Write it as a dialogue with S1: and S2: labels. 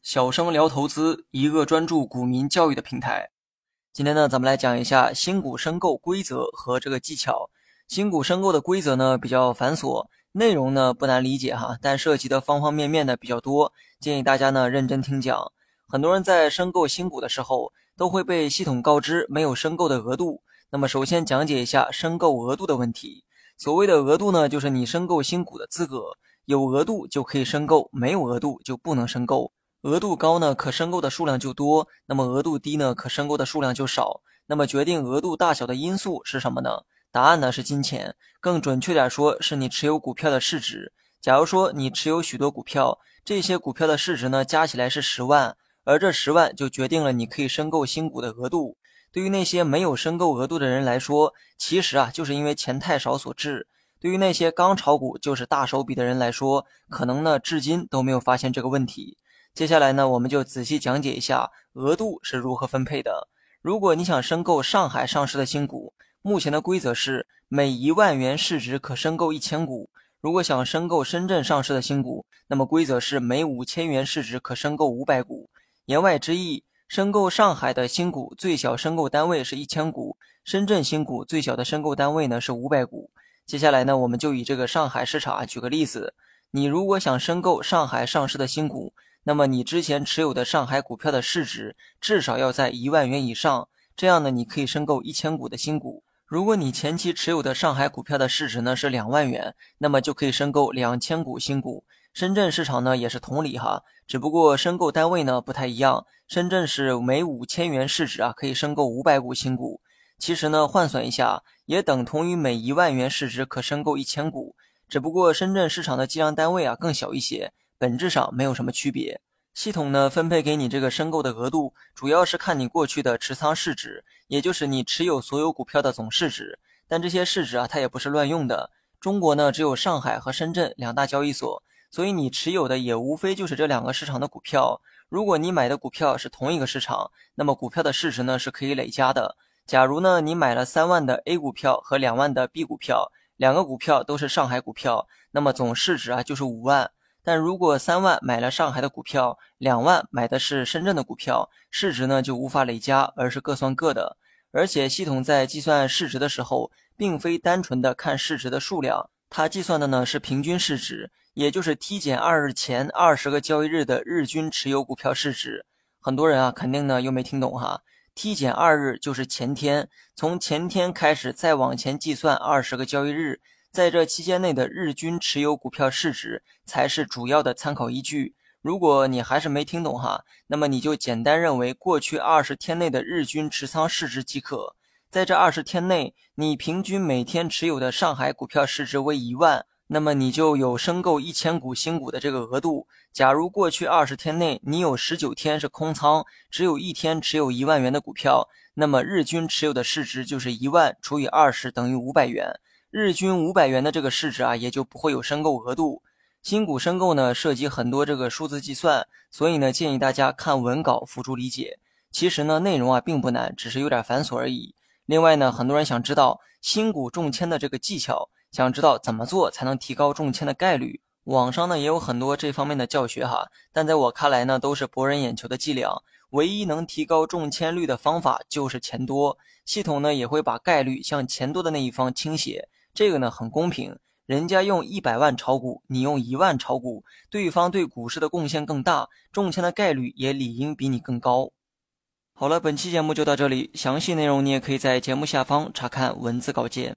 S1: 小生聊投资，一个专注股民教育的平台。今天呢，咱们来讲一下新股申购规则和这个技巧。新股申购的规则呢比较繁琐，内容呢不难理解哈，但涉及的方方面面呢比较多，建议大家呢认真听讲。很多人在申购新股的时候，都会被系统告知没有申购的额度。那么首先讲解一下申购额度的问题。所谓的额度呢，就是你申购新股的资格，有额度就可以申购，没有额度就不能申购。额度高呢，可申购的数量就多；那么额度低呢，可申购的数量就少。那么决定额度大小的因素是什么呢？答案呢是金钱，更准确点说，是你持有股票的市值。假如说你持有许多股票，这些股票的市值呢加起来是十万，而这十万就决定了你可以申购新股的额度。对于那些没有申购额度的人来说，其实啊，就是因为钱太少所致。对于那些刚炒股就是大手笔的人来说，可能呢，至今都没有发现这个问题。接下来呢，我们就仔细讲解一下额度是如何分配的。如果你想申购上海上市的新股，目前的规则是每一万元市值可申购一千股。如果想申购深圳上市的新股，那么规则是每五千元市值可申购五百股。言外之意。申购上海的新股最小申购单位是一千股，深圳新股最小的申购单位呢是五百股。接下来呢，我们就以这个上海市场啊举个例子，你如果想申购上海上市的新股，那么你之前持有的上海股票的市值至少要在一万元以上，这样呢你可以申购一千股的新股。如果你前期持有的上海股票的市值呢是两万元，那么就可以申购两千股新股。深圳市场呢也是同理哈，只不过申购单位呢不太一样。深圳是每五千元市值啊可以申购五百股新股，其实呢换算一下也等同于每一万元市值可申购一千股，只不过深圳市场的计量单位啊更小一些，本质上没有什么区别。系统呢分配给你这个申购的额度，主要是看你过去的持仓市值，也就是你持有所有股票的总市值。但这些市值啊它也不是乱用的，中国呢只有上海和深圳两大交易所。所以你持有的也无非就是这两个市场的股票。如果你买的股票是同一个市场，那么股票的市值呢是可以累加的。假如呢你买了三万的 A 股票和两万的 B 股票，两个股票都是上海股票，那么总市值啊就是五万。但如果三万买了上海的股票，两万买的是深圳的股票，市值呢就无法累加，而是各算各的。而且系统在计算市值的时候，并非单纯的看市值的数量，它计算的呢是平均市值。也就是 T 减二日前二十个交易日的日均持有股票市值，很多人啊肯定呢又没听懂哈。T 减二日就是前天，从前天开始再往前计算二十个交易日，在这期间内的日均持有股票市值才是主要的参考依据。如果你还是没听懂哈，那么你就简单认为过去二十天内的日均持仓市值即可。在这二十天内，你平均每天持有的上海股票市值为一万。那么你就有申购一千股新股的这个额度。假如过去二十天内你有十九天是空仓，只有一天持有一万元的股票，那么日均持有的市值就是一万除以二十等于五百元。日均五百元的这个市值啊，也就不会有申购额度。新股申购呢，涉及很多这个数字计算，所以呢，建议大家看文稿辅助理解。其实呢，内容啊并不难，只是有点繁琐而已。另外呢，很多人想知道新股中签的这个技巧。想知道怎么做才能提高中签的概率？网上呢也有很多这方面的教学哈，但在我看来呢都是博人眼球的伎俩。唯一能提高中签率的方法就是钱多，系统呢也会把概率向钱多的那一方倾斜，这个呢很公平。人家用一百万炒股，你用一万炒股，对方对股市的贡献更大，中签的概率也理应比你更高。好了，本期节目就到这里，详细内容你也可以在节目下方查看文字稿件。